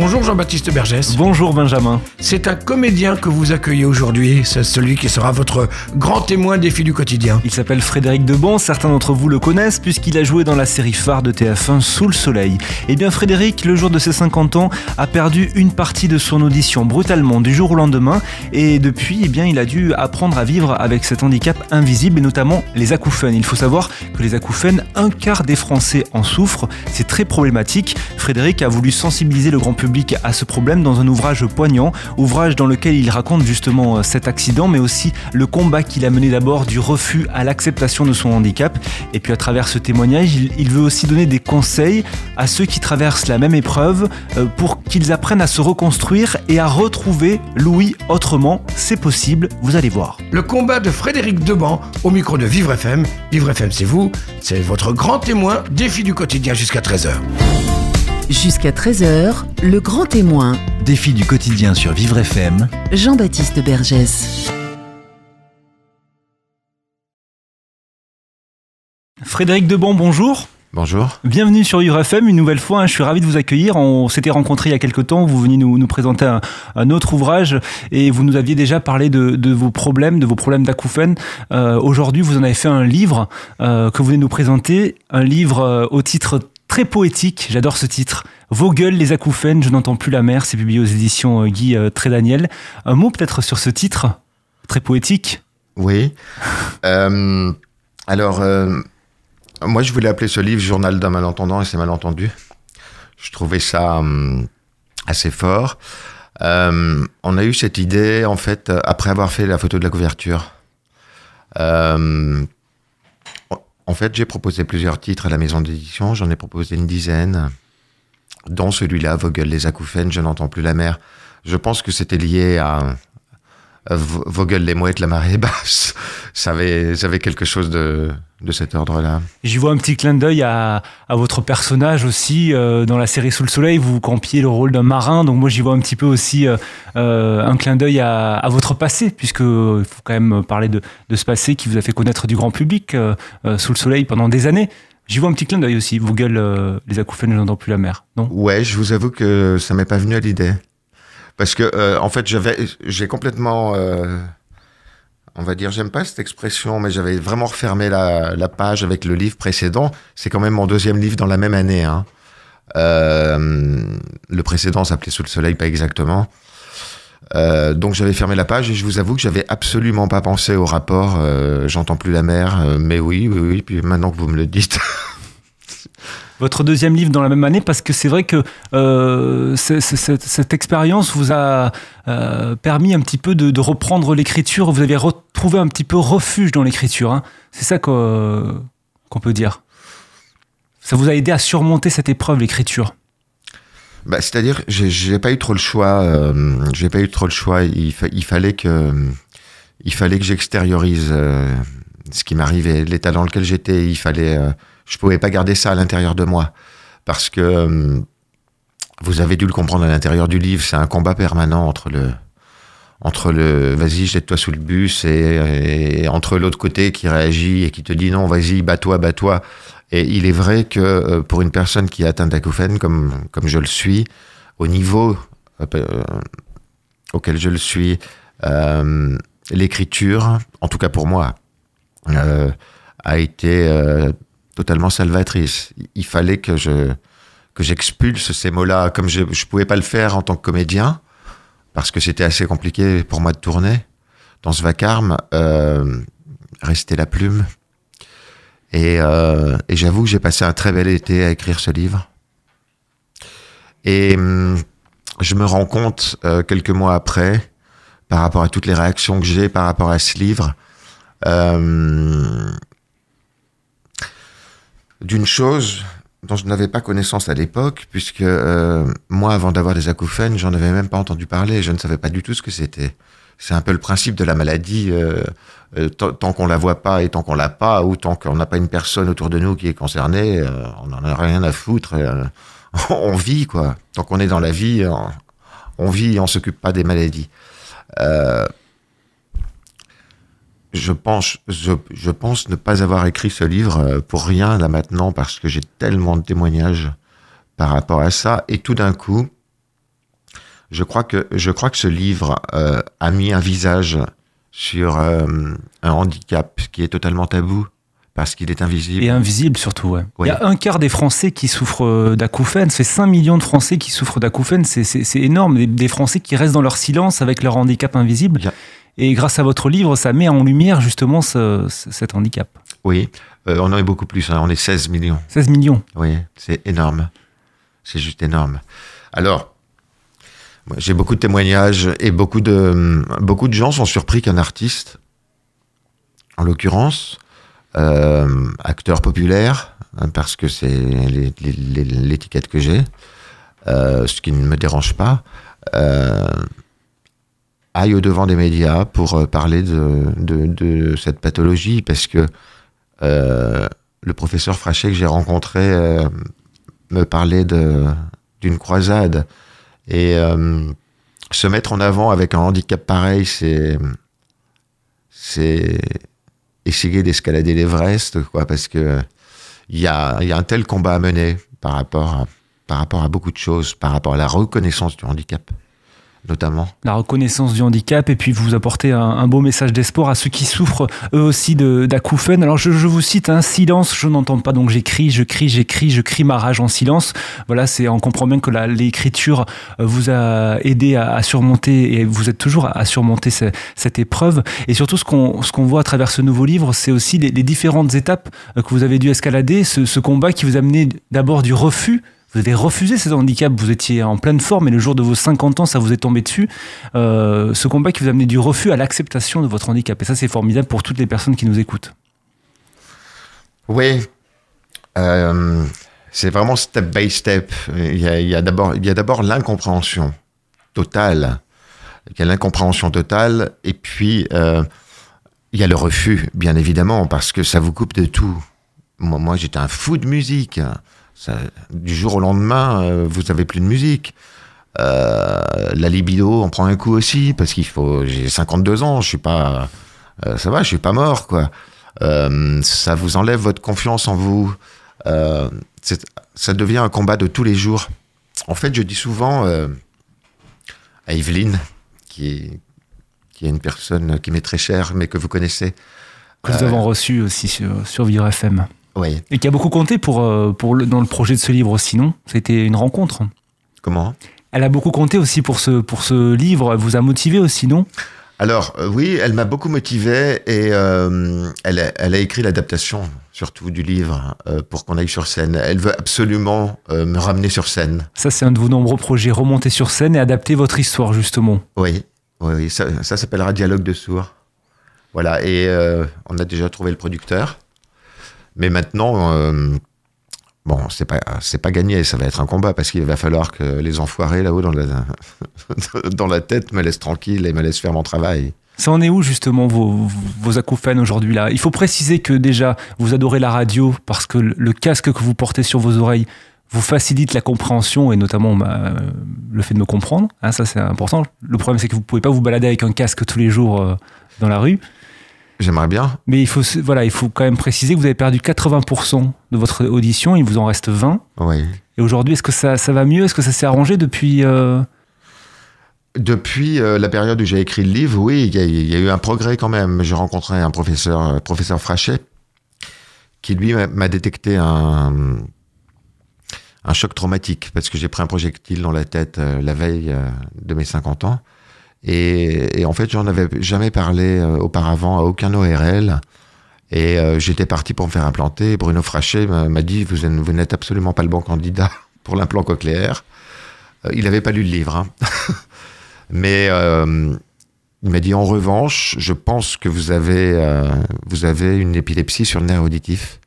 Bonjour Jean-Baptiste Bergès. Bonjour Benjamin. C'est un comédien que vous accueillez aujourd'hui. C'est celui qui sera votre grand témoin défi du quotidien. Il s'appelle Frédéric Debon, certains d'entre vous le connaissent puisqu'il a joué dans la série phare de TF1 Sous le soleil. Et bien Frédéric, le jour de ses 50 ans, a perdu une partie de son audition brutalement du jour au lendemain et depuis, eh bien, il a dû apprendre à vivre avec cet handicap invisible et notamment les acouphènes. Il faut savoir que les acouphènes, un quart des Français en souffrent. C'est très problématique. Frédéric a voulu sensibiliser le grand public à ce problème dans un ouvrage poignant, ouvrage dans lequel il raconte justement euh, cet accident, mais aussi le combat qu'il a mené d'abord du refus à l'acceptation de son handicap. Et puis à travers ce témoignage, il, il veut aussi donner des conseils à ceux qui traversent la même épreuve euh, pour qu'ils apprennent à se reconstruire et à retrouver Louis autrement. C'est possible, vous allez voir. Le combat de Frédéric Deban au micro de Vivre FM. Vivre FM, c'est vous. C'est votre grand témoin défi du quotidien jusqu'à 13h. Jusqu'à 13h, le grand témoin. Défi du quotidien sur Vivre FM. Jean-Baptiste Bergès. Frédéric Debon, bonjour. Bonjour. Bienvenue sur URFM une nouvelle fois. hein, Je suis ravi de vous accueillir. On s'était rencontrés il y a quelques temps. Vous veniez nous, nous présenter un, un autre ouvrage et vous nous aviez déjà parlé de, de vos problèmes, de vos problèmes d'acouphènes. Euh, Aujourd'hui, vous en avez fait un livre euh, que vous venez nous présenter. Un livre euh, au titre très poétique. J'adore ce titre. Vos gueules, les acouphènes, je n'entends plus la mer. C'est publié aux éditions euh, Guy euh, Trédaniel. Un mot peut-être sur ce titre très poétique? Oui. Euh, alors, moi, je voulais appeler ce livre Journal d'un malentendant et c'est malentendu. Je trouvais ça assez fort. On a eu cette idée, en fait, après avoir fait la photo de la couverture. En fait, j'ai proposé plusieurs titres à la maison d'édition. J'en ai proposé une dizaine, dont celui-là, Vos gueules, les acouphènes, je n'entends plus la mer. Je pense que c'était lié à euh, gueules, les mouettes, la marée basse. Ça avait quelque chose de, de cet ordre-là? J'y vois un petit clin d'œil à, à votre personnage aussi euh, dans la série Sous le Soleil. Vous campiez le rôle d'un marin, donc moi j'y vois un petit peu aussi euh, euh, un clin d'œil à, à votre passé, puisque il faut quand même parler de, de ce passé qui vous a fait connaître du grand public euh, Sous le Soleil pendant des années. J'y vois un petit clin d'œil aussi. Vos gueules, les acouphènes, je n'entends plus la mer. Non? Ouais, je vous avoue que ça m'est pas venu à l'idée. Parce que, en fait, j'avais, j'ai complètement, on va dire, j'aime pas cette expression, mais j'avais vraiment refermé la, page avec le livre précédent. C'est quand même mon deuxième livre dans la même année. Hein. Euh, le précédent s'appelait Sous le soleil, pas exactement. Euh, donc j'avais fermé la page et je vous avoue que j'avais absolument pas pensé au rapport. euh, J'entends plus la mer, mais oui, oui, oui. Puis maintenant que vous me le dites, Votre deuxième livre dans la même année, parce que c'est vrai que euh, cette, expérience vous a euh, permis un petit peu de, reprendre l'écriture. Vous avez retrouvé un petit peu refuge dans l'écriture. hein. C'est ça qu'o- qu'on peut dire. Ça vous a aidé à surmonter cette épreuve, l'écriture? Bah, c'est-à-dire, j'ai, j'ai pas eu trop le choix. Euh, j'ai pas eu trop le choix. Il, fa- il fallait que, il fallait que j'extériorise euh, ce qui m'arrivait, l'état dans lequel j'étais. Il fallait, je pouvais pas garder ça à l'intérieur de moi parce que euh, vous avez dû le comprendre à l'intérieur du livre. C'est un combat permanent entre le, entre le, vas-y, jette-toi sous le bus et, entre l'autre côté qui réagit et qui te dit non, vas-y, bats-toi, bats-toi. Et il est vrai que euh, pour une personne qui est atteinte d'acouphène, comme, comme je le suis, au niveau euh, auquel je le suis, l'écriture, en tout cas pour moi, a été totalement salvatrice. Il fallait que je que j'expulse ces mots-là, comme je je pouvais pas le faire en tant que comédien, parce que c'était assez compliqué pour moi de tourner dans ce vacarme. Euh, rester la plume. Et, euh, et j'avoue que j'ai passé un très bel été à écrire ce livre. Et hum, je me rends compte euh, quelques mois après, par rapport à toutes les réactions que j'ai par rapport à ce livre, d'une chose dont je n'avais pas connaissance à l'époque, puisque euh, moi, avant d'avoir des acouphènes, j'en avais même pas entendu parler, je ne savais pas du tout ce que c'était. C'est un peu le principe de la maladie. euh, euh, tant qu'on la voit pas et tant qu'on l'a pas, ou tant qu'on n'a pas une personne autour de nous qui est concernée, on n'en a rien à foutre. on vit quoi. Tant qu'on est dans la vie, on, on vit, on s'occupe pas des maladies. Je pense, je, je pense ne pas avoir écrit ce livre euh, pour rien là maintenant parce que j'ai tellement de témoignages par rapport à ça et tout d'un coup, je crois que je crois que ce livre euh, a mis un visage sur euh, un handicap qui est totalement tabou parce qu'il est invisible. Et invisible surtout, ouais. Oui. Il y a un quart des Français qui souffrent d'acouphènes. C'est 5 millions de Français qui souffrent d'acouphènes. C'est- énorme. Des, des Français qui restent dans leur silence avec leur handicap invisible. Et grâce à votre livre, ça met en lumière justement ce- ce- cet handicap. Oui, euh, on en est beaucoup plus. hein, on est 16 millions. 16 millions. Oui, c'est énorme. C'est juste énorme. Alors, j'ai beaucoup de témoignages et beaucoup de, beaucoup de gens sont surpris qu'un artiste, en l'occurrence, euh, acteur populaire, hein, parce que c'est l'étiquette que j'ai, euh, ce qui ne me dérange pas, aille au devant des médias pour euh, parler de, cette pathologie, parce que euh, le professeur Frachet que j'ai rencontré euh, me parlait d'une croisade. Et se mettre en avant avec un handicap pareil, c'est essayer d'escalader l'Everest, parce que il y a, un tel combat à mener par rapport à beaucoup de choses, par rapport à la reconnaissance du handicap, notamment. la reconnaissance du handicap et puis vous apportez un, beau message d'espoir à ceux qui souffrent eux aussi d'acouphènes. Alors je, je vous cite un silence, je n'entends pas donc j'écris, je crie, j'écris, je crie ma rage en silence. Voilà, c'est on comprend bien que l'écriture euh, vous a aidé à, surmonter et vous êtes toujours à, surmonter ce- cette épreuve. Et surtout ce qu'on voit à travers ce nouveau livre, c'est aussi les, les différentes étapes euh, que vous avez dû escalader, ce, ce combat qui vous a mené d'abord du refus. Vous avez refusé cet handicap, vous étiez en pleine forme et le jour de vos 50 ans, ça vous est tombé dessus. Euh, ce combat qui vous a amené du refus à l'acceptation de votre handicap. Et ça, c'est formidable pour toutes les personnes qui nous écoutent. Oui, euh, c'est vraiment step by step. Il y a, d'abord, a d'abord l'incompréhension totale. Il y a l'incompréhension totale, et puis euh, il y a le refus, bien évidemment, parce que ça vous coupe de tout. Moi j'étais un fou de musique. Ça, du jour au lendemain, euh, vous avez plus de musique. Euh, la libido, on prend un coup aussi, parce qu'il faut. J'ai 52 ans, je suis pas. euh, ça va, je suis pas mort, quoi. Ça vous enlève votre confiance en vous. Ça devient un combat de tous les jours. En fait, je dis souvent à Evelyne, qui est, qui est une personne qui m'est très chère, mais que vous connaissez. Que nous avons reçu aussi sur, sur Vivre FM. Oui. Et qui a beaucoup compté pour, euh, pour le, dans le projet de ce livre aussi, non? C'était une rencontre. Comment? Elle a beaucoup compté aussi pour ce, pour ce livre. Elle vous a motivé aussi, non? Alors, euh, oui, elle m'a beaucoup motivé et euh, elle, a, elle a écrit l'adaptation, surtout du livre, euh, pour qu'on aille sur scène. Elle veut absolument me ramener sur scène. Ça, c'est un de vos nombreux projets. Remonter sur scène et adapter votre histoire, justement. Oui, oui, oui, ça, ça s'appellera Dialogue de sourds. Voilà, et on a déjà trouvé le producteur. Mais maintenant, euh, bon, c'est pas, c'est pas gagné, ça va être un combat parce qu'il va falloir que les enfoirés là-haut dans la, dans la tête me laissent tranquille et me laissent faire mon travail. Ça en est où justement vos, vos acouphènes aujourd'hui là? Il faut préciser que déjà vous adorez la radio parce que le casque que vous portez sur vos oreilles vous facilite la compréhension et notamment bah, le fait de me comprendre. Hein, ça c'est important. Le problème c'est que vous pouvez pas vous balader avec un casque tous les jours euh, dans la rue. J'aimerais bien. Mais il faut voilà, il faut quand même préciser que vous avez perdu 80% de votre audition. Il vous en reste 20. Oui. Et aujourd'hui, est-ce que ça, ça va mieux? Est-ce que ça s'est arrangé depuis euh, Depuis euh, la période où j'ai écrit le livre, oui, il y, a- il y a eu un progrès quand même. J'ai rencontré un professeur, euh, professeur Frachet, qui lui m'a- détecté un, un choc traumatique parce que j'ai pris un projectile dans la tête la veille de mes 50 ans. Et, en fait, j'en avais jamais parlé euh, auparavant à aucun ORL. Et euh, j'étais parti pour me faire implanter. Bruno Frachet m'a dit vous, vous n'êtes absolument pas le bon candidat pour l'implant cochléaire. Euh, il n'avait pas lu le livre. hein. Mais il m'a dit en revanche, je pense que vous avez, vous avez une épilepsie sur le nerf auditif.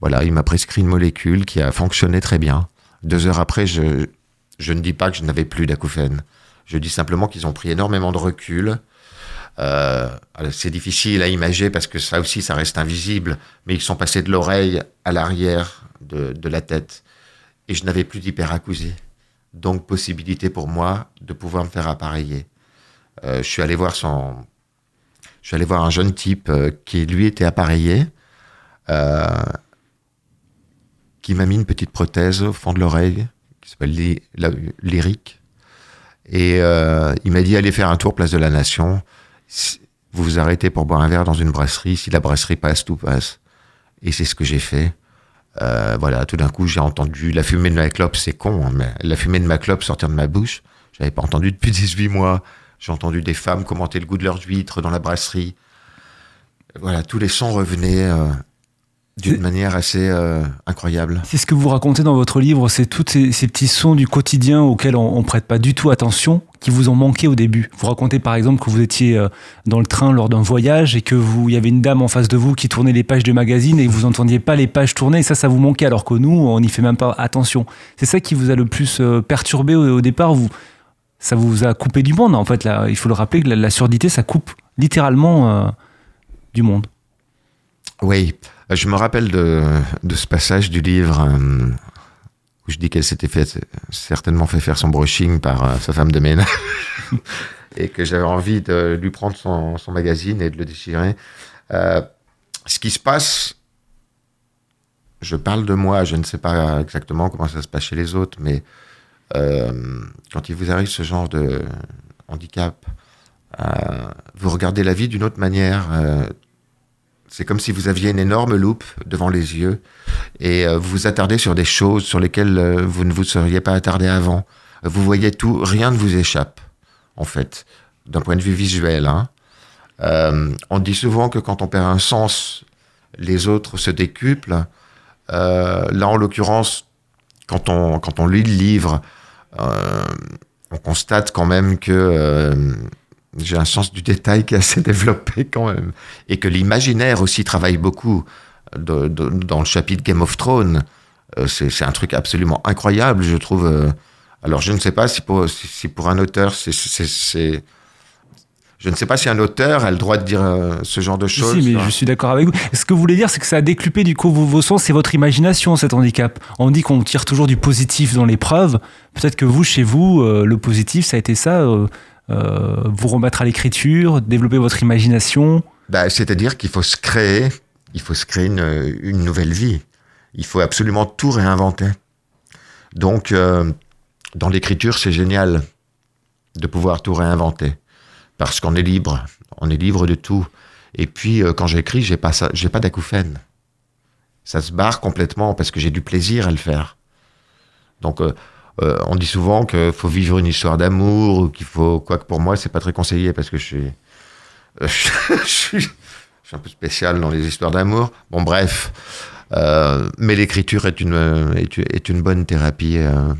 Voilà, il m'a prescrit une molécule qui a fonctionné très bien. Deux heures après, je, je ne dis pas que je n'avais plus d'acouphènes. Je dis simplement qu'ils ont pris énormément de recul. Euh, c'est difficile à imager parce que ça aussi, ça reste invisible, mais ils sont passés de l'oreille à l'arrière de, la tête et je n'avais plus d'hyperacousie. Donc, possibilité pour moi de pouvoir me faire appareiller. Euh, je suis allé voir un jeune type euh, qui lui était appareillé, qui m'a mis une petite prothèse au fond de l'oreille, qui s'appelle Lyrique. Et euh, il m'a dit allez faire un tour place de la Nation. Vous vous arrêtez pour boire un verre dans une brasserie. Si la brasserie passe, tout passe. Et c'est ce que j'ai fait. Euh, voilà, tout d'un coup, j'ai entendu la fumée de ma clope, c'est con, hein, mais la fumée de ma clope sortir de ma bouche. J'avais pas entendu depuis 18 mois. J'ai entendu des femmes commenter le goût de leurs huîtres dans la brasserie. Voilà, tous les sons revenaient euh, d'une manière assez euh, incroyable. C'est ce que vous racontez dans votre livre, c'est tous ces, ces petits sons du quotidien auxquels on, on prête pas du tout attention, qui vous ont manqué au début. Vous racontez par exemple que vous étiez euh, dans le train lors d'un voyage et que vous, il y avait une dame en face de vous qui tournait les pages de magazine et que vous entendiez pas les pages tourner et ça, ça vous manquait alors que nous, on n'y fait même pas attention. C'est ça qui vous a le plus euh, perturbé au, au départ. Vous, ça vous a coupé du monde. En fait, là, il faut le rappeler que la, la surdité, ça coupe littéralement euh, du monde. Oui, je me rappelle de, ce passage du livre euh, où je dis qu'elle s'était certainement fait faire son brushing par euh, sa femme de ménage et que j'avais envie de lui prendre son, magazine et de le déchirer. Euh, ce qui se passe, je parle de moi, je ne sais pas exactement comment ça se passe chez les autres, mais euh, quand il vous arrive ce genre de handicap, euh, vous regardez la vie d'une autre manière. C'est comme si vous aviez une énorme loupe devant les yeux et euh, vous vous attardez sur des choses sur lesquelles euh, vous ne vous seriez pas attardé avant. Vous voyez tout, rien ne vous échappe, en fait, d'un point de vue visuel. hein. Euh, on dit souvent que quand on perd un sens, les autres se décuplent. Là, en l'occurrence, quand on, lit le livre, on constate quand même que j'ai un sens du détail qui est assez développé quand même et que l'imaginaire aussi travaille beaucoup de- de- dans le chapitre Game of Thrones. Euh, c'est un truc absolument incroyable, je trouve. euh. alors, je ne sais pas si pour, si, si pour un auteur, c'est- Je ne sais pas si un auteur a le droit de dire euh, ce genre de choses. si, mais je suis d'accord avec vous. Ce que vous voulez dire, c'est que ça a décupé du coup vos, vos sens, c'est votre imagination, cet handicap. On dit qu'on tire toujours du positif dans l'épreuve. Peut-être que vous, chez vous, le positif, ça a été ça, vous remettre à l'écriture, développer votre imagination. Bah, C'est-à-dire qu'il faut se créer, il faut se créer une, nouvelle vie. Il faut absolument tout réinventer. Donc, euh, dans l'écriture, c'est génial de pouvoir tout réinventer. Parce qu'on est libre. On est libre de tout. Et puis, euh, quand j'écris, j'ai pas j'ai pas d'acouphène. Ça se barre complètement parce que j'ai du plaisir à le faire. Donc, euh, euh, on dit souvent qu'il faut vivre une histoire d'amour ou qu'il faut, quoique pour moi, c'est pas très conseillé parce que je suis, je, suis, je suis un peu spécial dans les histoires d'amour. Bon, bref. Euh, mais l'écriture est une, est, est une bonne thérapie. euh.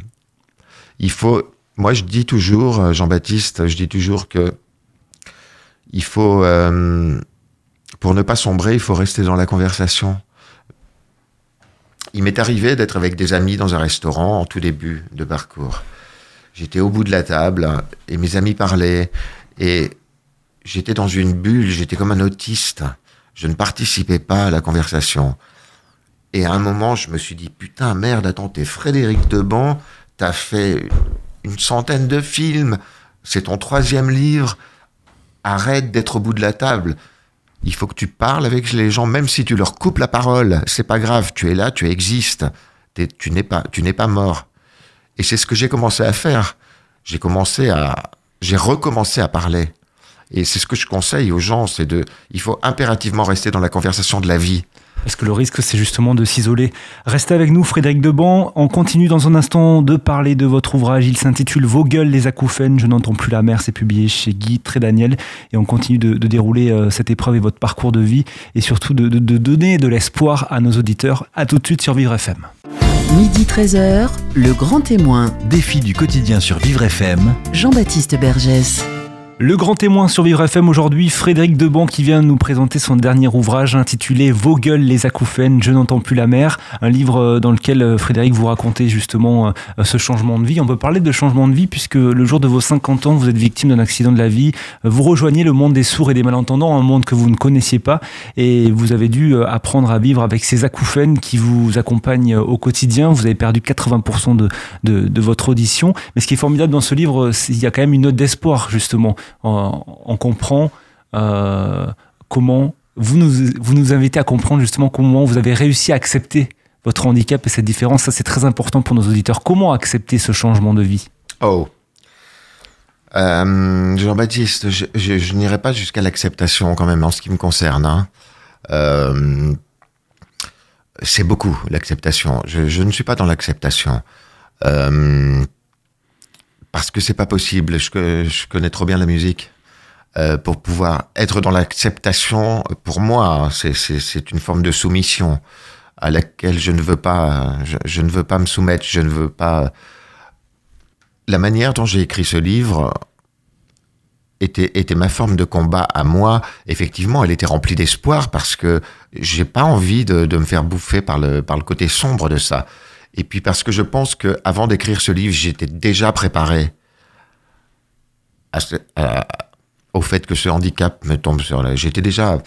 il faut, moi, je dis toujours, euh, Jean-Baptiste, je dis toujours que il faut, euh, pour ne pas sombrer, il faut rester dans la conversation. Il m'est arrivé d'être avec des amis dans un restaurant en tout début de parcours. J'étais au bout de la table et mes amis parlaient et j'étais dans une bulle, j'étais comme un autiste. Je ne participais pas à la conversation. Et à un moment, je me suis dit, putain, merde, attends, t'es Frédéric Deban, t'as fait une centaine de films, c'est ton troisième livre, arrête d'être au bout de la table. Il faut que tu parles avec les gens, même si tu leur coupes la parole, c'est pas grave, tu es là, tu existes, T'es- tu n'es pas, tu n'es pas mort. Et c'est ce que j'ai commencé à faire. J'ai commencé à, j'ai recommencé à parler. Et c'est ce que je conseille aux gens, c'est de, il faut impérativement rester dans la conversation de la vie. Parce que le risque, c'est justement de s'isoler. Restez avec nous, Frédéric Deban. On continue dans un instant de parler de votre ouvrage. Il s'intitule Vos gueules, les acouphènes. Je n'entends plus la mer. C'est publié chez Guy Trédaniel. Et on continue de, de dérouler euh, cette épreuve et votre parcours de vie. Et surtout de, de- de donner de l'espoir à nos auditeurs. À tout de suite sur Vivre FM. Midi 13h, le grand témoin, Défi du quotidien sur Vivre FM. Jean-Baptiste Bergès. Le grand témoin sur Vivre FM aujourd'hui, Frédéric Deban qui vient nous présenter son dernier ouvrage intitulé Vos gueules les acouphènes, je n'entends plus la mer, un livre euh, dans lequel euh, Frédéric vous racontez justement euh, ce changement de vie. On peut parler de changement de vie puisque le jour de vos 50 ans, vous êtes victime d'un accident de la vie, vous rejoignez le monde des sourds et des malentendants, un monde que vous ne connaissiez pas et vous avez dû apprendre à vivre avec ces acouphènes qui vous accompagnent au quotidien. Vous avez perdu 80% de, de, votre audition. Mais ce qui est formidable dans ce livre, il y a quand même une note d'espoir justement. On, comprend euh, comment vous nous, vous nous invitez à comprendre justement comment vous avez réussi à accepter votre handicap et cette différence. Ça, c'est très important pour nos auditeurs. Comment accepter ce changement de vie? Oh. Euh, Jean-Baptiste, je, n'irai pas jusqu'à l'acceptation quand même en ce qui me concerne. hein. Euh, c'est beaucoup l'acceptation. Je, ne suis pas dans l'acceptation. Parce que c'est pas possible. Je, co- je connais trop bien la musique. Euh, pour pouvoir être dans l'acceptation, pour moi, c'est- c'est une forme de soumission à laquelle je ne veux pas, je, ne veux pas me soumettre, je ne veux pas. La manière dont j'ai écrit ce livre était, ma forme de combat à moi. Effectivement, elle était remplie d'espoir parce que j'ai pas envie de, me faire bouffer par le côté sombre de ça. Et puis parce que je pense que avant d'écrire ce livre, j'étais déjà préparé à ce- à- au fait que ce handicap me tombe sur la. J'étais déjà.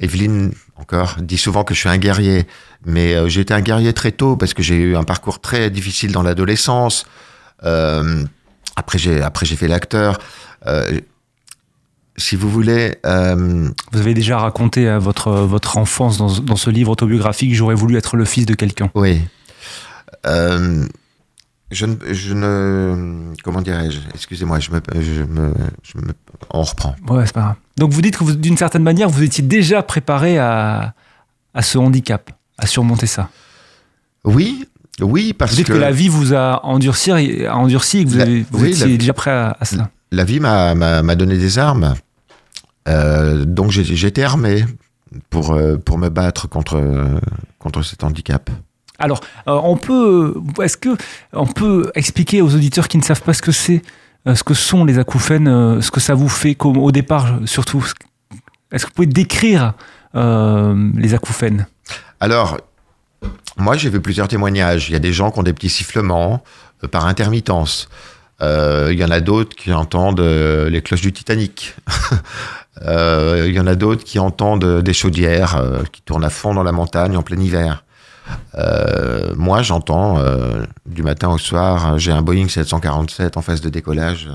Evelyne, encore, dit souvent que je suis un guerrier. Mais euh, j'ai été un guerrier très tôt parce que j'ai eu un parcours très difficile dans l'adolescence. Euh, après, j'ai après j'ai fait l'acteur. Euh, si vous voulez, euh, Vous avez déjà raconté votre, votre enfance dans, dans ce livre autobiographique. J'aurais voulu être le fils de quelqu'un. oui. Euh, je ne, je ne, comment dirais-je? Excusez-moi, je me, je me, je me, on reprend. Ouais, c'est pas grave. Donc vous dites que d'une certaine manière, vous étiez déjà préparé à, à ce handicap, à surmonter ça. Oui, oui, parce Vous dites que, la vie vous a endurci, a endurci et que vous, La- avez- vous oui, étiez la- déjà prêt à, à cela. la vie m'a donné des armes. Euh, donc j'étais armé pour, euh, pour me battre contre, contre cet handicap. Alors, euh, on peut, est-ce que on peut expliquer aux auditeurs qui ne savent pas ce que c'est, euh, ce que sont les acouphènes, euh, ce que ça vous fait, au départ surtout. Est-ce que vous pouvez décrire euh, les acouphènes? Alors, moi j'ai vu plusieurs témoignages. Il y a des gens qui ont des petits sifflements euh, par intermittence. Euh, il y en a d'autres qui entendent euh, les cloches du Titanic. Euh, il y en a d'autres qui entendent euh, des chaudières euh, qui tournent à fond dans la montagne en plein hiver. Euh, moi, j'entends euh, du matin au soir, j'ai un Boeing 747 en phase de décollage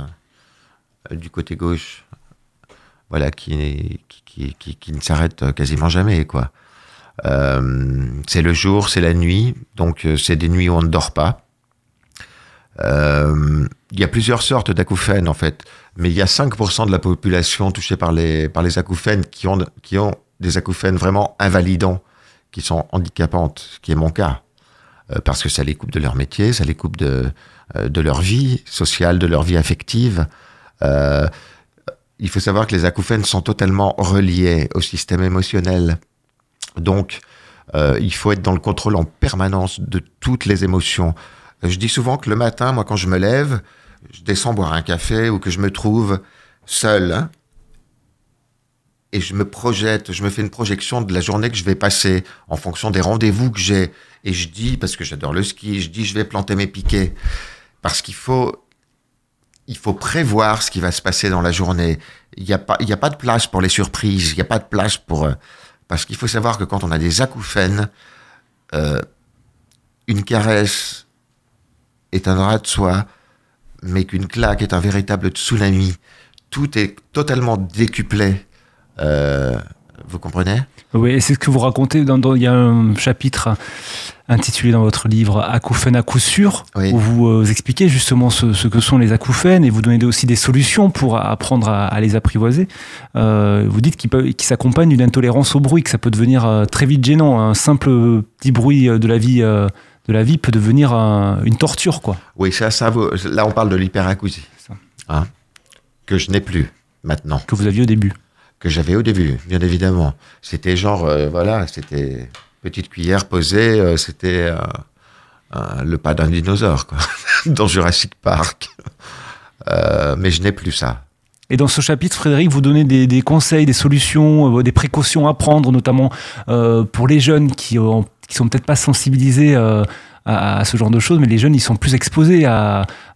euh, du côté gauche, voilà, qui, ne s'arrête quasiment jamais. Euh, c'est le jour, c'est la nuit, donc euh, c'est des nuits où on ne dort pas. Euh, Il y a plusieurs sortes d'acouphènes en fait, mais il y a 5% de la population touchée par les, par acouphènes qui ont, qui ont des acouphènes vraiment invalidants, qui sont handicapantes, ce qui est mon cas. Euh, parce que ça les coupe de leur métier, ça les coupe de, euh, de leur vie sociale, de leur vie affective. Euh, il faut savoir que les acouphènes sont totalement reliés au système émotionnel. Donc, euh, il faut être dans le contrôle en permanence de toutes les émotions. Je dis souvent que le matin, moi, quand je me lève, je descends boire un café ou que je me trouve seul hein, et je me projette, je me fais une projection de la journée que je vais passer en fonction des rendez-vous que j'ai. Et je dis, parce que j'adore le ski, je dis, je vais planter mes piquets. Parce qu'il faut, il faut prévoir ce qui va se passer dans la journée. Il n'y a pas, a pas de place pour les surprises. Il n'y a pas de place pour, euh, parce qu'il faut savoir que quand on a des acouphènes, euh, une caresse est un drap de soie, mais qu'une claque est un véritable tsunami. Tout est totalement décuplé. Euh, vous comprenez? Oui, c'est ce que vous racontez. Dans, dans- il y a un chapitre intitulé dans votre livre Acouphènes à coup sûr, Oui. où vous euh, expliquez justement ce, ce que sont les acouphènes et vous donnez aussi des solutions pour apprendre à, à les apprivoiser. Euh, vous dites qu'ils s'accompagnent d'une intolérance au bruit, que ça peut devenir euh, très vite gênant. Un simple petit bruit de la vie, de la vie peut devenir un- une torture, quoi. Oui, ça, ça Là, on parle de l'hyperacousie. Hein, que je n'ai plus maintenant. que vous aviez au début. Que j'avais au début, bien évidemment. C'était genre, euh, voilà, c'était petite cuillère posée, euh, c'était euh, le pas d'un dinosaure, quoi, dans Jurassic Park. Mais je n'ai plus ça. Et dans ce chapitre, Frédéric, vous donnez des, conseils, des solutions, des précautions à prendre, notamment pour les jeunes qui, ont, qui sont peut-être pas sensibilisés à, ce genre de choses, mais les jeunes, ils sont plus exposés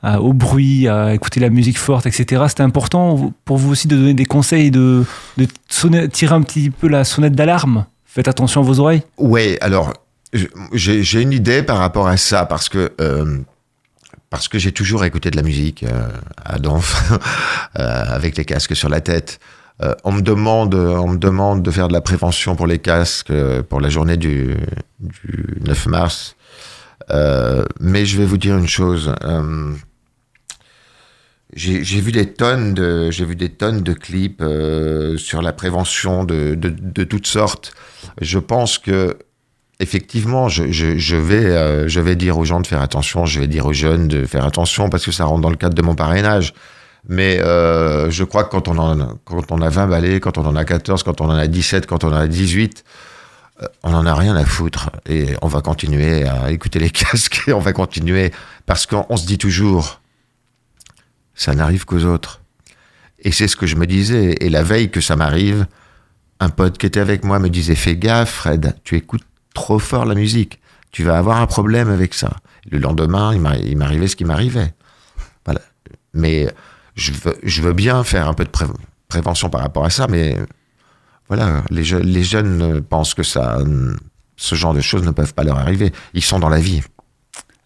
au bruit, à écouter la musique forte, etc. C'était important pour vous aussi de donner des conseils, de, tirer un petit peu la sonnette d'alarme. Faites attention à vos oreilles. Ouais, alors, j'ai une idée par rapport à ça, parce que euh, parce que j'ai toujours écouté de la musique euh, à Donf, euh, avec les casques sur la tête. Euh, on me demande, on me demande de faire de la prévention pour les casques pour la journée du 9 mars. Euh, mais je vais vous dire une chose. euh, j'ai vu des tonnes de, vu des tonnes de clips euh, sur la prévention de, de, toutes sortes. Je pense que effectivement, je, vais, je vais dire aux gens de faire attention. Je vais dire aux jeunes de faire attention parce que ça rentre dans le cadre de mon parrainage. Mais je crois que quand on, en, quand on a 20 balais, quand on en a 14, quand on en a 17, quand on en a 18, euh, on en a rien à foutre. Et on va continuer à écouter les casques et on va continuer. Parce qu'on se dit toujours, ça n'arrive qu'aux autres. Et c'est ce que je me disais. Et la veille que ça m'arrive, un pote qui était avec moi me disait, fais gaffe Fred, tu écoutes trop fort la musique. Tu vas avoir un problème avec ça. Le lendemain, il m'a- il m'arrivait ce qui m'arrivait. Voilà. Mais je veux, bien faire un peu de pré- prévention par rapport à ça, mais voilà, les, je- les jeunes pensent que ça, euh, ce genre de choses ne peuvent pas leur arriver. Ils sont dans la vie.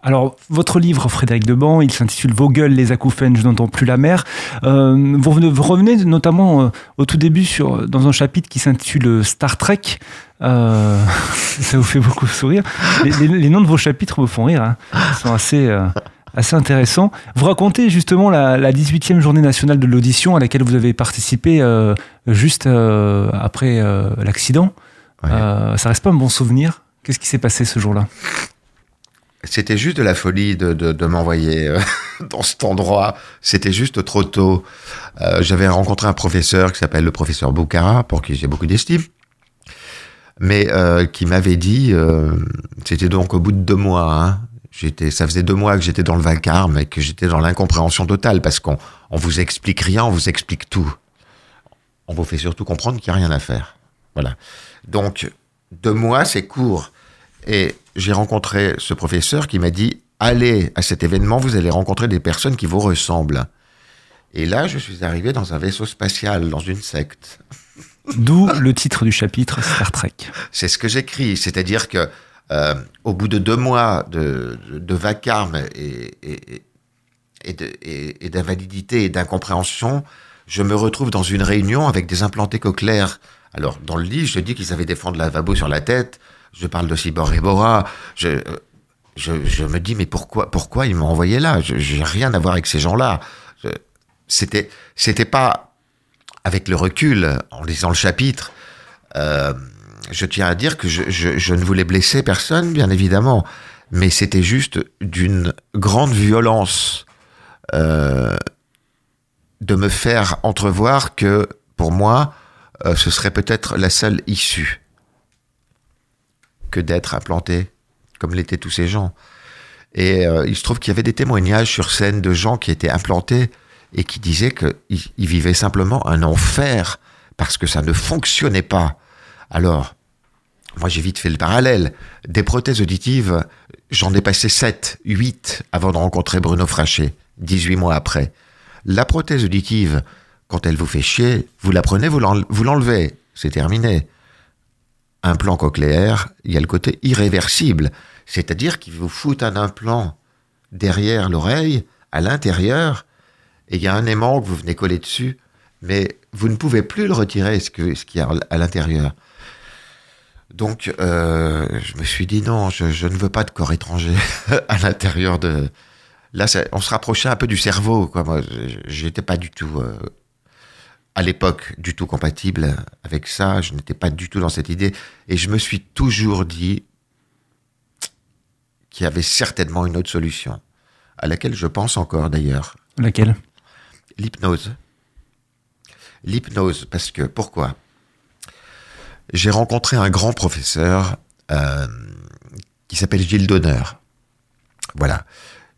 Alors, votre livre, Frédéric Deban, il s'intitule Vos gueules, les acouphènes, je n'entends plus la mer. Euh, vous, revenez- vous notamment euh, au tout début dans un chapitre qui s'intitule Star Trek. Ça vous fait beaucoup sourire. Les, les- noms de vos chapitres me font rire. hein. Ils sont assez, assez intéressants. Vous racontez justement la, la 18e journée nationale de l'audition à laquelle vous avez participé euh, juste euh, après euh, l'accident. Ouais. Ça reste pas un bon souvenir Qu'est-ce qui s'est passé ce jour-là? C'était juste de la folie de, de, de m'envoyer dans cet endroit. C'était juste trop tôt. J'avais rencontré un professeur qui s'appelle le professeur Boucara, pour qui j'ai beaucoup d'estime, mais euh, qui m'avait dit, euh, c'était donc au bout de deux mois, hein, j'étais, ça faisait deux mois que j'étais dans le vacarme et que j'étais dans l'incompréhension totale parce qu'on on vous explique rien, on vous explique tout. On vous fait surtout comprendre qu'il n'y a rien à faire. Voilà. Donc, deux mois, c'est court. Et j'ai rencontré ce professeur qui m'a dit allez à cet événement, vous allez rencontrer des personnes qui vous ressemblent. Et là, je suis arrivé dans un vaisseau spatial, dans une secte. D'où le titre du chapitre Star Trek. C'est ce que j'écris, c'est-à-dire que euh, au bout de deux mois de, vacarme et, d'invalidité et d'incompréhension, je me retrouve dans une réunion avec des implantés cochléaires. Alors, dans le livre, je dis qu'ils avaient des fonds de lavabo sur la tête, je parle de Cibor et Bora, je, euh, je, je me dis, mais pourquoi, ils m'ont envoyé là? Je J'ai rien à voir avec ces gens-là. C'était, c'était pas avec le recul, en lisant le chapitre, euh, je tiens à dire que je, ne voulais blesser personne, bien évidemment, mais c'était juste d'une grande violence euh, de me faire entrevoir que, pour moi, euh, ce serait peut-être la seule issue que d'être implanté, comme l'étaient tous ces gens. Et euh, il se trouve qu'il y avait des témoignages sur scène de gens qui étaient implantés et qui disaient qu'ils ils vivaient simplement un enfer parce que ça ne fonctionnait pas. Alors, moi j'ai vite fait le parallèle. Des prothèses auditives, j'en ai passé 7, 8 avant de rencontrer Bruno Frachet, 18 mois après. La prothèse auditive, quand elle vous fait chier, vous la prenez, vous l'en- vous l'enlevez, c'est terminé. Un plan cochléaire, il y a le côté irréversible, c'est-à-dire qu'il vous fout un implant derrière l'oreille, à l'intérieur, et il y a un aimant que vous venez coller dessus, mais vous ne pouvez plus le retirer, ce qu'il y a à l'intérieur. Donc, euh, je me suis dit non, je, je ne veux pas de corps étranger à l'intérieur de. Là, ça- on se rapprochait un peu du cerveau, quoi. Moi, je- j'étais pas du tout euh, à l'époque du tout compatible avec ça. Je n'étais pas du tout dans cette idée, et je me suis toujours dit qu'il y avait certainement une autre solution, à laquelle je pense encore d'ailleurs. Laquelle? L'hypnose. L'hypnose, parce que pourquoi? J'ai rencontré un grand professeur euh, qui s'appelle Gilles Donner. Voilà.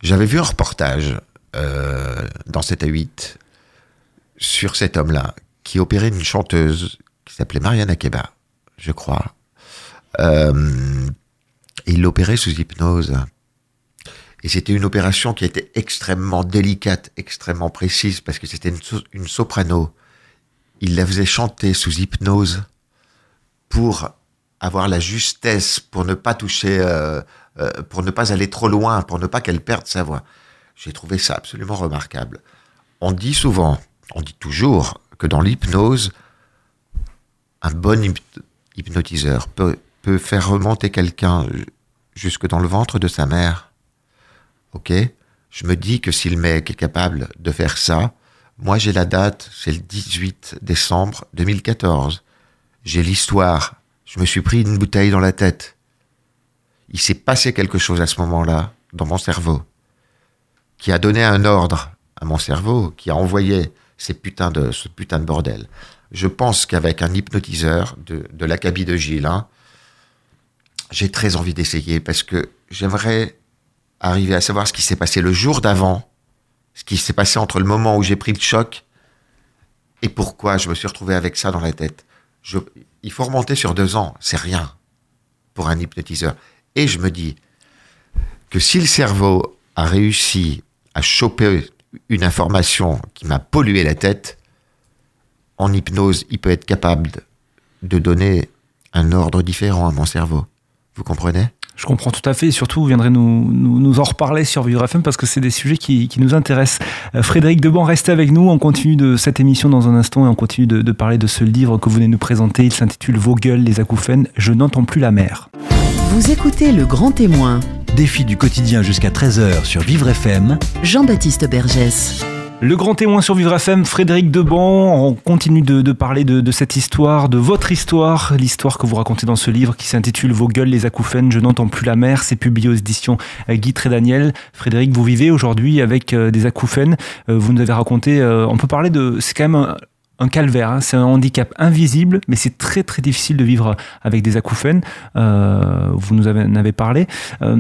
J'avais vu un reportage euh, dans 7 à 8 sur cet homme-là qui opérait une chanteuse qui s'appelait Mariana Akeba, je crois. Euh, il l'opérait sous hypnose. Et c'était une opération qui était extrêmement délicate, extrêmement précise, parce que c'était une soprano. Il la faisait chanter sous hypnose pour avoir la justesse, pour ne pas toucher, euh, euh, pour ne pas aller trop loin, pour ne pas qu'elle perde sa voix. J'ai trouvé ça absolument remarquable. On dit souvent, on dit toujours que dans l'hypnose, un bon hyp- hypnotiseur peut, peut faire remonter quelqu'un jusque dans le ventre de sa mère. Ok? Je me dis que si le mec est capable de faire ça, moi j'ai la date, c'est le 18 décembre 2014. J'ai l'histoire. Je me suis pris une bouteille dans la tête. Il s'est passé quelque chose à ce moment-là dans mon cerveau qui a donné un ordre à mon cerveau, qui a envoyé ces putains de, ce putain de bordel. Je pense qu'avec un hypnotiseur de, de l'acabit de Gilles, hein, j'ai très envie d'essayer parce que j'aimerais arriver à savoir ce qui s'est passé le jour d'avant, ce qui s'est passé entre le moment où j'ai pris le choc et pourquoi je me suis retrouvé avec ça dans la tête. Il faut remonter sur deux ans, c'est rien pour un hypnotiseur. Et je me dis que si le cerveau a réussi à choper une information qui m'a pollué la tête, en hypnose, il peut être capable de donner un ordre différent à mon cerveau. Vous comprenez? Je comprends tout à fait et surtout vous viendrez nous, nous, nous en reparler sur Vivre FM parce que c'est des sujets qui, qui nous intéressent. Euh, Frédéric Deban, restez avec nous. On continue de cette émission dans un instant et on continue de, de parler de ce livre que vous venez nous présenter. Il s'intitule Vos gueules, les acouphènes. Je n'entends plus la mer. Vous écoutez Le Grand Témoin, Défi du quotidien jusqu'à 13h sur Vivre FM. Jean-Baptiste Bergès. Le grand témoin sur Vivre FM, Frédéric Deban, on continue de, parler de, cette histoire, de votre histoire, l'histoire que vous racontez dans ce livre qui s'intitule Vos gueules, les acouphènes, je n'entends plus la mer, c'est publié aux éditions Guy Daniel. Frédéric, vous vivez aujourd'hui avec euh, des acouphènes, euh, vous nous avez raconté, euh, on peut parler de, c'est quand même un, calvaire, hein. c'est un handicap invisible, mais c'est très très difficile de vivre avec des acouphènes. Euh, vous nous avez, en avez parlé. Euh,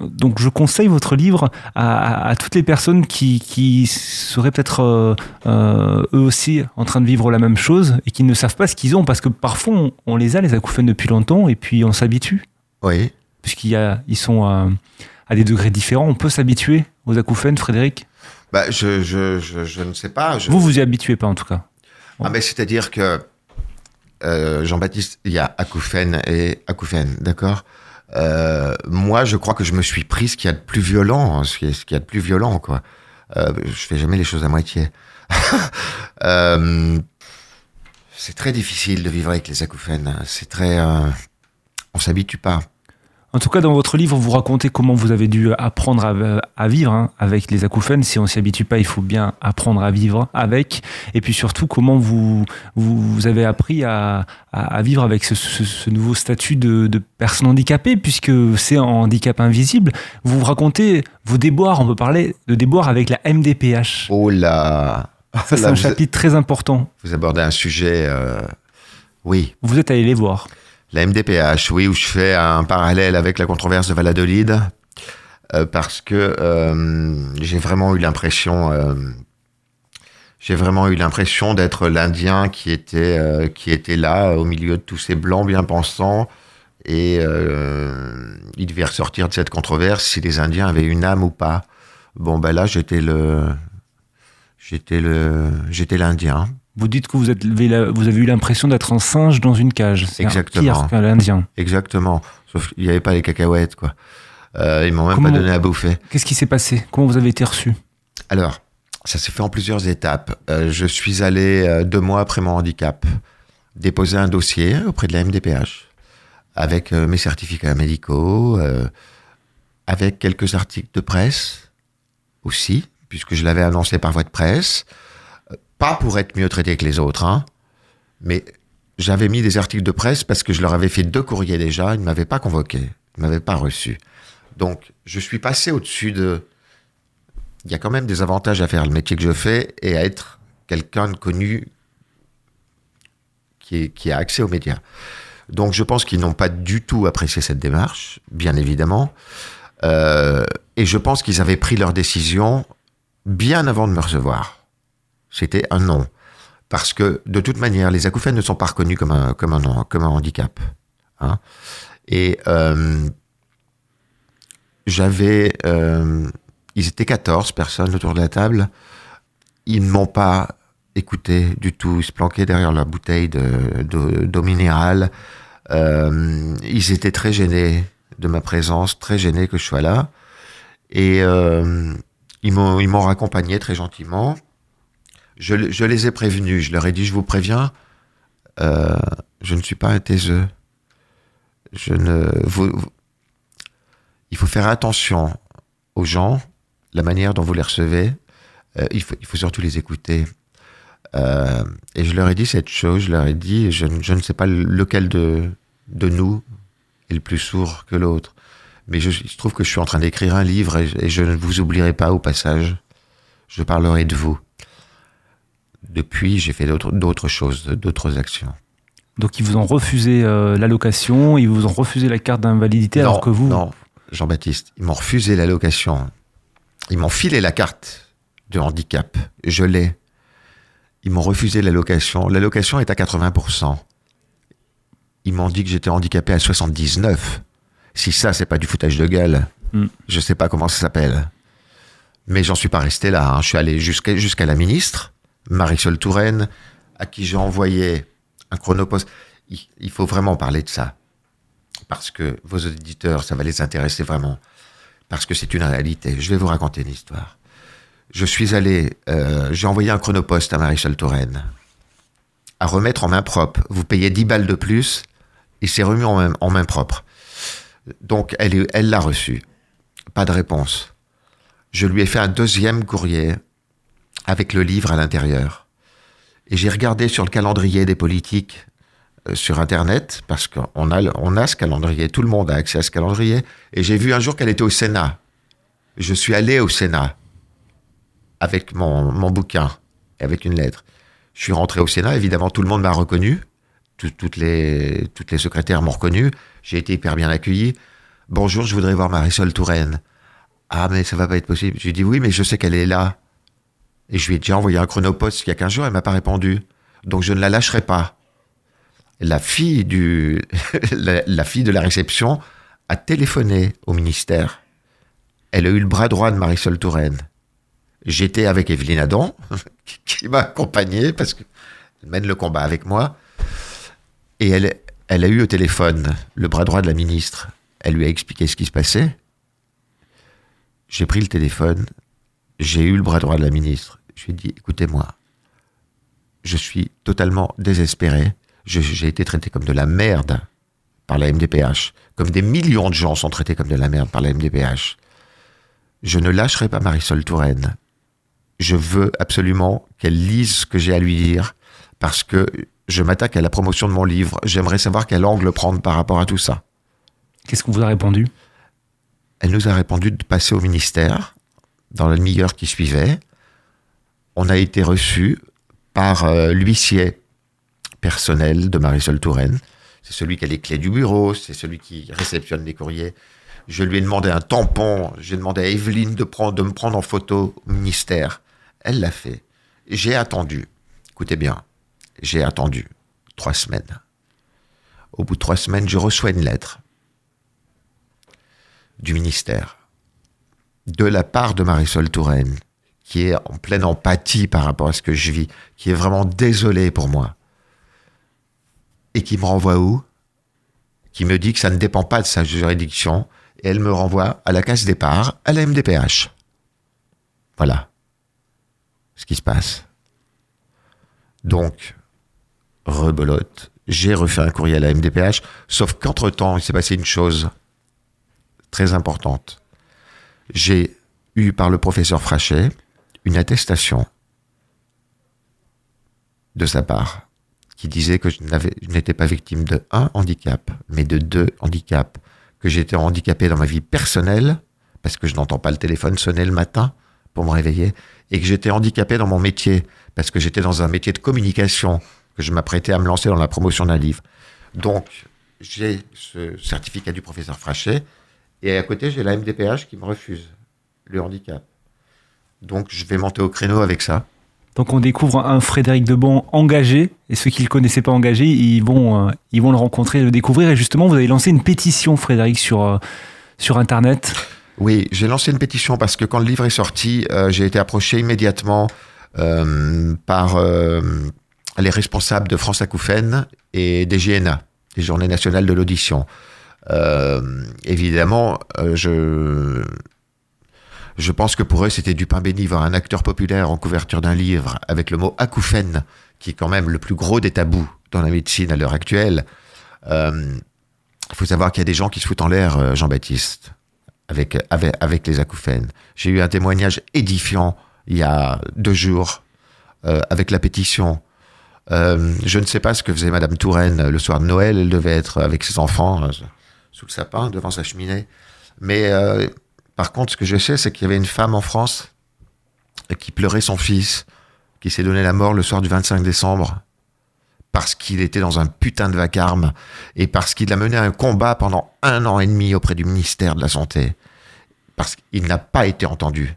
donc je conseille votre livre à, à, à toutes les personnes qui, qui seraient peut-être euh, eux aussi en train de vivre la même chose et qui ne savent pas ce qu'ils ont, parce que parfois on, on, les a les acouphènes depuis longtemps et puis on s'habitue. Oui. Puisqu'il y a, ils sont à, à des degrés différents. On peut s'habituer aux acouphènes, Frédéric? Bah, je, je, je, je ne sais pas. Vous vous y habituez pas en tout cas. Ah, mais c'est-à-dire que euh, Jean-Baptiste, il y a acouphène et acouphène, d'accord? Euh, Moi, je crois que je me suis pris ce qu'il y a de plus violent, ce qu'il y a de plus violent, quoi. Euh, je fais jamais les choses à moitié. euh, c'est très difficile de vivre avec les acouphènes. C'est très, on s'habitue pas. En tout cas, dans votre livre, vous racontez comment vous avez dû apprendre à, à vivre hein, avec les acouphènes. Si on s'y habitue pas, il faut bien apprendre à vivre avec. Et puis surtout, comment vous, vous, vous avez appris à, vivre avec ce, ce, ce nouveau statut de, de, personne handicapée, puisque c'est un handicap invisible. Vous racontez vos déboires, on peut parler de déboires avec la MDPH. Oh là Ça, c'est un chapitre très important. Vous abordez un sujet... Euh... Oui. Vous êtes allé les voir la MDPH, oui, où je fais un parallèle avec la controverse de Valladolid, euh, parce que euh, j'ai vraiment eu l'impression, euh, j'ai vraiment eu l'impression d'être l'Indien qui était qui était là au milieu de tous ces blancs bien pensants, et il devait ressortir de cette controverse si les Indiens avaient une âme ou pas. Bon, ben là, j'étais le, j'étais le, j'étais l'Indien. Vous dites que vous, êtes, vous avez eu l'impression d'être un singe dans une cage. C'est pire qu'un indien. Exactement. Sauf qu'il n'y avait pas les cacahuètes, quoi. Euh, ils m'ont même Comment, pas donné à bouffer. Qu'est-ce qui s'est passé? Comment vous avez été reçu? Alors, ça s'est fait en plusieurs étapes. Euh, je suis allé euh, deux mois après mon handicap déposer un dossier auprès de la MDPH avec euh, mes certificats médicaux, avec quelques articles de presse aussi, puisque je l'avais annoncé par voie de presse pas pour être mieux traité que les autres, hein, mais j'avais mis des articles de presse parce que je leur avais fait deux courriers déjà, ils ne m'avaient pas convoqué, ils ne m'avaient pas reçu. Donc, je suis passé au-dessus de... Il y a quand même des avantages à faire le métier que je fais et à être quelqu'un de connu qui, a accès aux médias. Donc, je pense qu'ils n'ont pas du tout apprécié cette démarche, bien évidemment. Euh, et je pense qu'ils avaient pris leur décision bien avant de me recevoir c'était un non. Parce que, de toute manière, les acouphènes ne sont pas reconnus comme un, handicap. Hein. Et euh, j'avais... Euh, ils étaient 14 personnes autour de la table. Ils ne m'ont pas écouté du tout. Ils se planquaient derrière leur bouteille de, de, d'eau minérale. Euh, ils étaient très gênés de ma présence, très gênés que je sois là. Et ils m'ont raccompagné très gentiment. Je, le- je les ai prévenus. Je leur ai dit, je vous préviens, euh, je ne suis pas un taiseux. Je ne, vous, il faut faire attention aux gens, la manière dont vous les recevez. Euh, il, faut, surtout les écouter. Euh, et je leur ai dit cette chose. Je leur ai dit, je, ne- sais pas lequel de, nous est le plus sourd que l'autre. Mais je, il se trouve que je suis en train d'écrire un livre et je ne vous oublierai pas au passage. Je parlerai de vous. Depuis, j'ai fait d'autres choses, d'autres actions. Donc ils vous ont refusé euh, l'allocation, ils vous ont refusé la carte d'invalidité alors que vous... Non, Jean-Baptiste, ils m'ont refusé l'allocation. Ils m'ont filé la carte de handicap. Je l'ai. Ils m'ont refusé l'allocation. L'allocation est à 80%. Ils m'ont dit que j'étais handicapé à 79. Si ça, c'est pas du foutage de gueule, Mm. je sais pas comment ça s'appelle. Mais j'en suis pas resté là. hein. Je suis allé jusqu'à jusqu'à la ministre, Marisol Touraine, à qui j'ai envoyé un chronopost. Il, il faut vraiment parler de ça parce que vos auditeurs, ça va les intéresser vraiment, parce que c'est une réalité. Je vais vous raconter une histoire. Je suis allé, euh, j'ai envoyé un chronopost à Marisol Touraine à remettre en main propre. Vous payez 10 balles de plus et c'est remis en main, propre. Donc elle l'a reçu. Pas de réponse. Je lui ai fait un deuxième courrier avec le livre à l'intérieur. Et j'ai regardé sur le calendrier des politiques euh, sur Internet, parce qu'on a, on a ce calendrier, tout le monde a accès à ce calendrier, et j'ai vu un jour qu'elle était au Sénat. Je suis allé au Sénat avec mon, mon bouquin, et avec une lettre. Je suis rentré au Sénat, évidemment tout le monde m'a reconnu, Tout- toutes, les, toutes les secrétaires m'ont reconnu, j'ai été hyper bien accueilli. Bonjour, je voudrais voir Marisol Touraine. Ah, mais ça va pas être possible. Je lui ai dit oui, mais je sais qu'elle est là. Et je lui ai déjà envoyé un chronopost il y a 15 jours, elle m'a pas répondu. Donc je ne la lâcherai pas la fille du la, fille de la réception a téléphoné au ministère. Elle a eu le bras droit de Marisol Touraine. J'étais avec Evelyne Adam, qui- qui m'a accompagné parce qu'elle mène le combat avec moi. Et elle, elle a eu au téléphone le bras droit de la ministre. Elle lui a expliqué ce qui se passait. J'ai pris le téléphone. J'ai eu le bras droit de la ministre. Je lui ai dit, écoutez-moi, je suis totalement désespéré. J'ai été traité comme de la merde par la MDPH, comme des millions de gens sont traités comme de la merde par la MDPH. Je ne lâcherai pas Marisol Touraine. Je veux absolument qu'elle lise ce que j'ai à lui dire, parce que je m'attaque à la promotion de mon livre. J'aimerais savoir quel angle prendre par rapport à tout ça. Qu'est-ce qu'on vous a répondu? Elle nous a répondu de passer au ministère dans la demi-heure qui suivait. On a été reçus par euh, l'huissier personnel de Marisol Touraine. C'est celui qui a les clés du bureau, c'est celui qui réceptionne les courriers. Je lui ai demandé un tampon, j'ai demandé à Evelyne de, de me prendre en photo au ministère. Elle l'a fait. J'ai attendu. Écoutez bien, j'ai attendu trois semaines. Au bout de trois semaines, je reçois une lettre du ministère, de la part de Marisol Touraine, qui est en pleine empathie par rapport à ce que je vis, qui est vraiment désolée pour moi, et qui me renvoie où? Qui me dit que ça ne dépend pas de sa juridiction, et elle me renvoie à la case départ, à la MDPH. Voilà ce qui se passe. Donc, rebelote, j'ai refait un courrier à la MDPH, sauf qu'entre-temps, il s'est passé une chose très importante. J'ai eu par le professeur Frachet une attestation de sa part qui disait que je n'étais pas victime de un handicap, mais de deux handicaps, que j'étais handicapé dans ma vie personnelle, parce que je n'entends pas le téléphone sonner le matin pour me réveiller, et que j'étais handicapé dans mon métier, parce que j'étais dans un métier de communication, que je m'apprêtais à me lancer dans la promotion d'un livre. Donc, j'ai ce certificat du professeur Frachet, et à côté, j'ai la MDPH qui me refuse le handicap. Donc, je vais monter au créneau avec ça. Donc on découvre un Frédéric Debon engagé, et ceux qui ne le connaissaient pas engagé, ils vont, euh, ils vont le rencontrer, le découvrir. Et justement, vous avez lancé une pétition, Frédéric, sur, euh, sur Internet. Oui, j'ai lancé une pétition parce que quand le livre est sorti, euh, j'ai été approché immédiatement par les responsables de France Acouphène et des JNA, des Journées nationales de l'audition. Euh, évidemment, euh, je Je pense que pour eux, c'était du pain béni voir un acteur populaire en couverture d'un livre avec le mot acouphène, qui est quand même le plus gros des tabous dans la médecine à l'heure actuelle. Euh, il faut savoir qu'il y a des gens qui se foutent en l'air, euh, Jean-Baptiste, avec, avec, les acouphènes. J'ai eu un témoignage édifiant il y a deux jours euh, avec la pétition. Euh, je ne sais pas ce que faisait Madame Touraine le soir de Noël. Elle devait être avec ses enfants euh, sous le sapin, devant sa cheminée. Mais euh, par contre, ce que je sais, c'est qu'il y avait une femme en France qui pleurait son fils, qui s'est donné la mort le soir du 25 décembre parce qu'il était dans un putain de vacarme et parce qu'il a mené un combat pendant un an et demi auprès du ministère de la Santé. Parce qu'il n'a pas été entendu.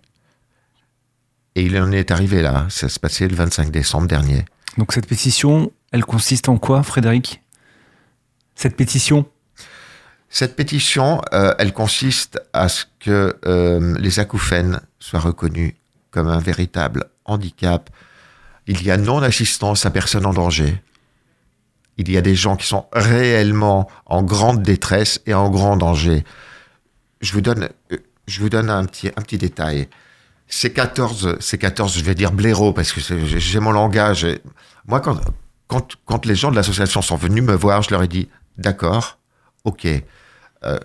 Et il en est arrivé là. Ça se passait le 25 décembre dernier. Donc cette pétition, elle consiste en quoi, Frédéric? Cette pétition? Cette pétition, euh, elle consiste à ce que euh, les acouphènes soient reconnus comme un véritable handicap. Il y a non-assistance à personne en danger. Il y a des gens qui sont réellement en grande détresse et en grand danger. Je vous donne, euh, je vous donne un petit, un petit détail. Ces 14, ces 14, je vais dire blaireaux parce que j'ai mon langage. Moi, quand, quand, quand les gens de l'association sont venus me voir, je leur ai dit, d'accord, ok, euh,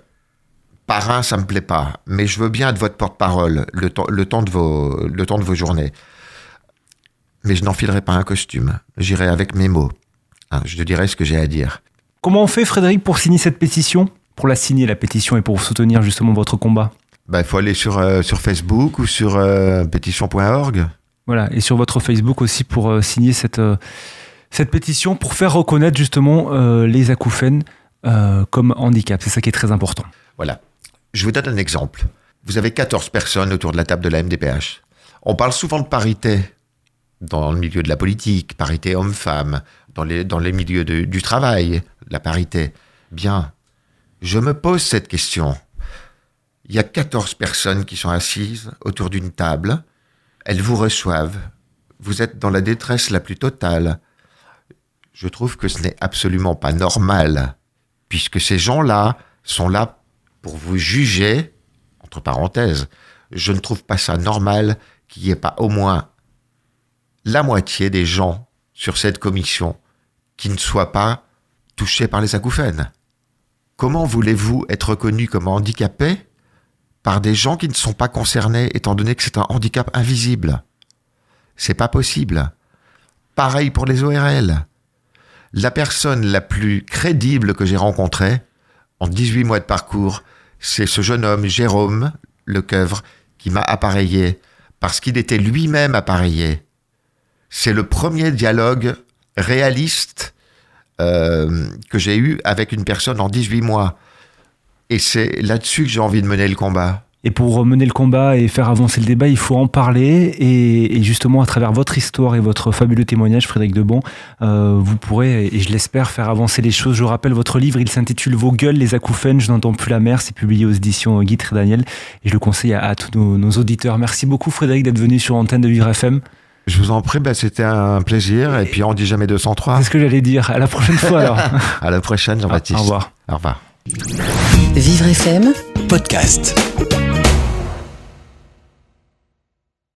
parrain, ça me plaît pas, mais je veux bien être votre porte-parole le temps, le temps de vos, le temps de vos journées. Mais je n'enfilerai pas un costume. J'irai avec mes mots. Hein, je te dirai ce que j'ai à dire. Comment on fait, Frédéric, pour signer cette pétition? Pour la signer, la pétition, et pour soutenir justement votre combat? Bah, il faut aller sur, euh, sur Facebook ou sur euh, pétition.org. Voilà, et sur votre Facebook aussi pour euh, signer cette, cette pétition pour faire reconnaître justement les acouphènes euh, comme handicap. C'est ça qui est très important. Voilà. Je vous donne un exemple. Vous avez 14 personnes autour de la table de la MDPH. On parle souvent de parité dans le milieu de la politique, parité homme-femme, dans les, dans les milieux du travail, la parité. Bien. Je me pose cette question. Il y a 14 personnes qui sont assises autour d'une table. Elles vous reçoivent. Vous êtes dans la détresse la plus totale. Je trouve que ce n'est absolument pas normal, puisque ces gens-là sont là pour vous juger, entre parenthèses, je ne trouve pas ça normal qu'il n'y ait pas au moins la moitié des gens sur cette commission qui ne soient pas touchés par les acouphènes. Comment voulez-vous être reconnu comme handicapé par des gens qui ne sont pas concernés étant donné que c'est un handicap invisible? C'est pas possible. Pareil pour les ORL. La personne la plus crédible que j'ai rencontrée, en 18 mois de parcours, c'est ce jeune homme, Jérôme Lecoeuvre, qui m'a appareillé parce qu'il était lui-même appareillé. C'est le premier dialogue réaliste euh, que j'ai eu avec une personne en 18 mois. Et c'est là-dessus que j'ai envie de mener le combat. Et pour mener le combat et faire avancer le débat, il faut en parler. Et, et justement, à travers votre histoire et votre fabuleux témoignage, Frédéric Debon, euh, vous pourrez, et je l'espère, faire avancer les choses. Je vous rappelle, votre livre, il s'intitule Vos gueules, les acouphènes, je n'entends plus la mer. C'est publié aux éditions Guy et Daniel. Et je le conseille à, à tous nos, nos auditeurs. Merci beaucoup, Frédéric, d'être venu sur Antenne de Vivre FM. Je vous en prie, bah, c'était un plaisir. Et puis on dit jamais 203. C'est ce que j'allais dire. À la prochaine fois, alors. À la prochaine, Jean-Baptiste. Au revoir. Au revoir. Vivre FM Podcast.